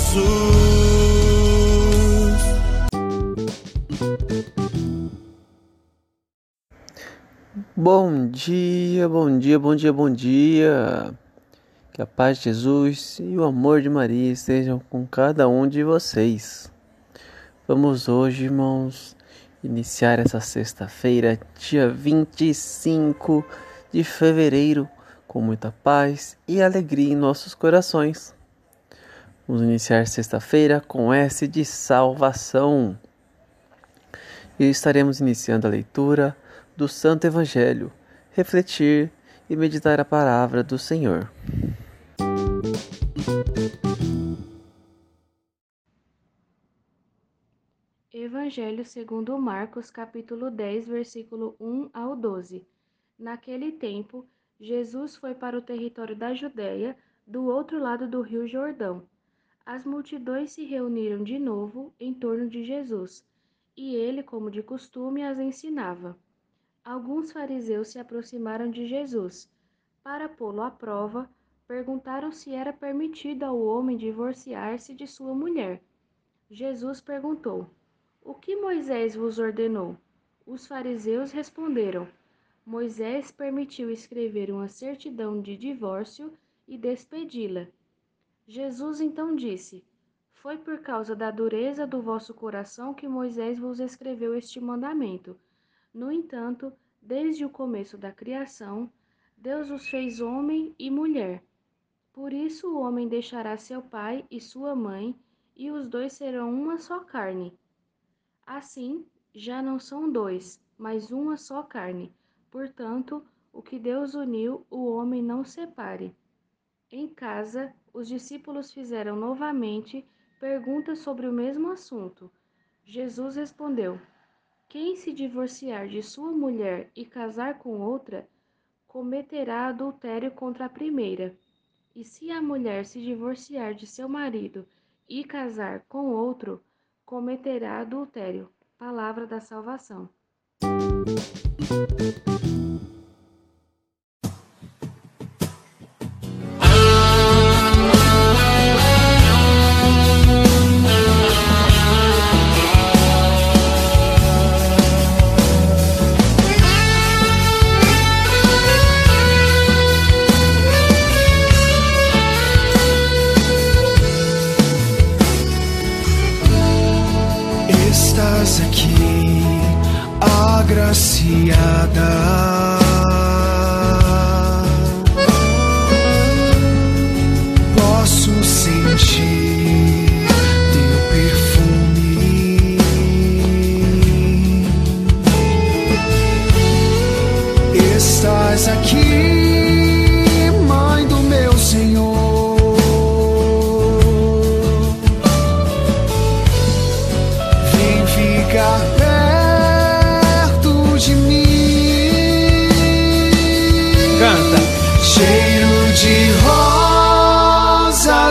Jesus. Bom dia, bom dia, bom dia, bom dia. Que a paz de Jesus e o amor de Maria estejam com cada um de vocês. Vamos hoje, irmãos, iniciar essa sexta-feira, dia 25 de fevereiro, com muita paz e alegria em nossos corações. Vamos iniciar sexta-feira com S de salvação. E estaremos iniciando a leitura do Santo Evangelho, refletir e meditar a palavra do Senhor. Evangelho segundo Marcos, capítulo 10, versículo 1 ao 12. Naquele tempo, Jesus foi para o território da Judéia, do outro lado do rio Jordão. As multidões se reuniram de novo em torno de Jesus, e ele, como de costume, as ensinava. Alguns fariseus se aproximaram de Jesus. Para pô-lo à prova, perguntaram se era permitido ao homem divorciar-se de sua mulher. Jesus perguntou: O que Moisés vos ordenou? Os fariseus responderam: Moisés permitiu escrever uma certidão de divórcio e despedi-la. Jesus então disse: Foi por causa da dureza do vosso coração que Moisés vos escreveu este mandamento. No entanto, desde o começo da criação, Deus os fez homem e mulher. Por isso o homem deixará seu pai e sua mãe, e os dois serão uma só carne. Assim, já não são dois, mas uma só carne. Portanto, o que Deus uniu, o homem não separe. Em casa, os discípulos fizeram novamente perguntas sobre o mesmo assunto. Jesus respondeu: Quem se divorciar de sua mulher e casar com outra, cometerá adultério contra a primeira. E se a mulher se divorciar de seu marido e casar com outro, cometerá adultério. Palavra da salvação. Estás agraciada. Posso sentir teu perfume. Estás aqui,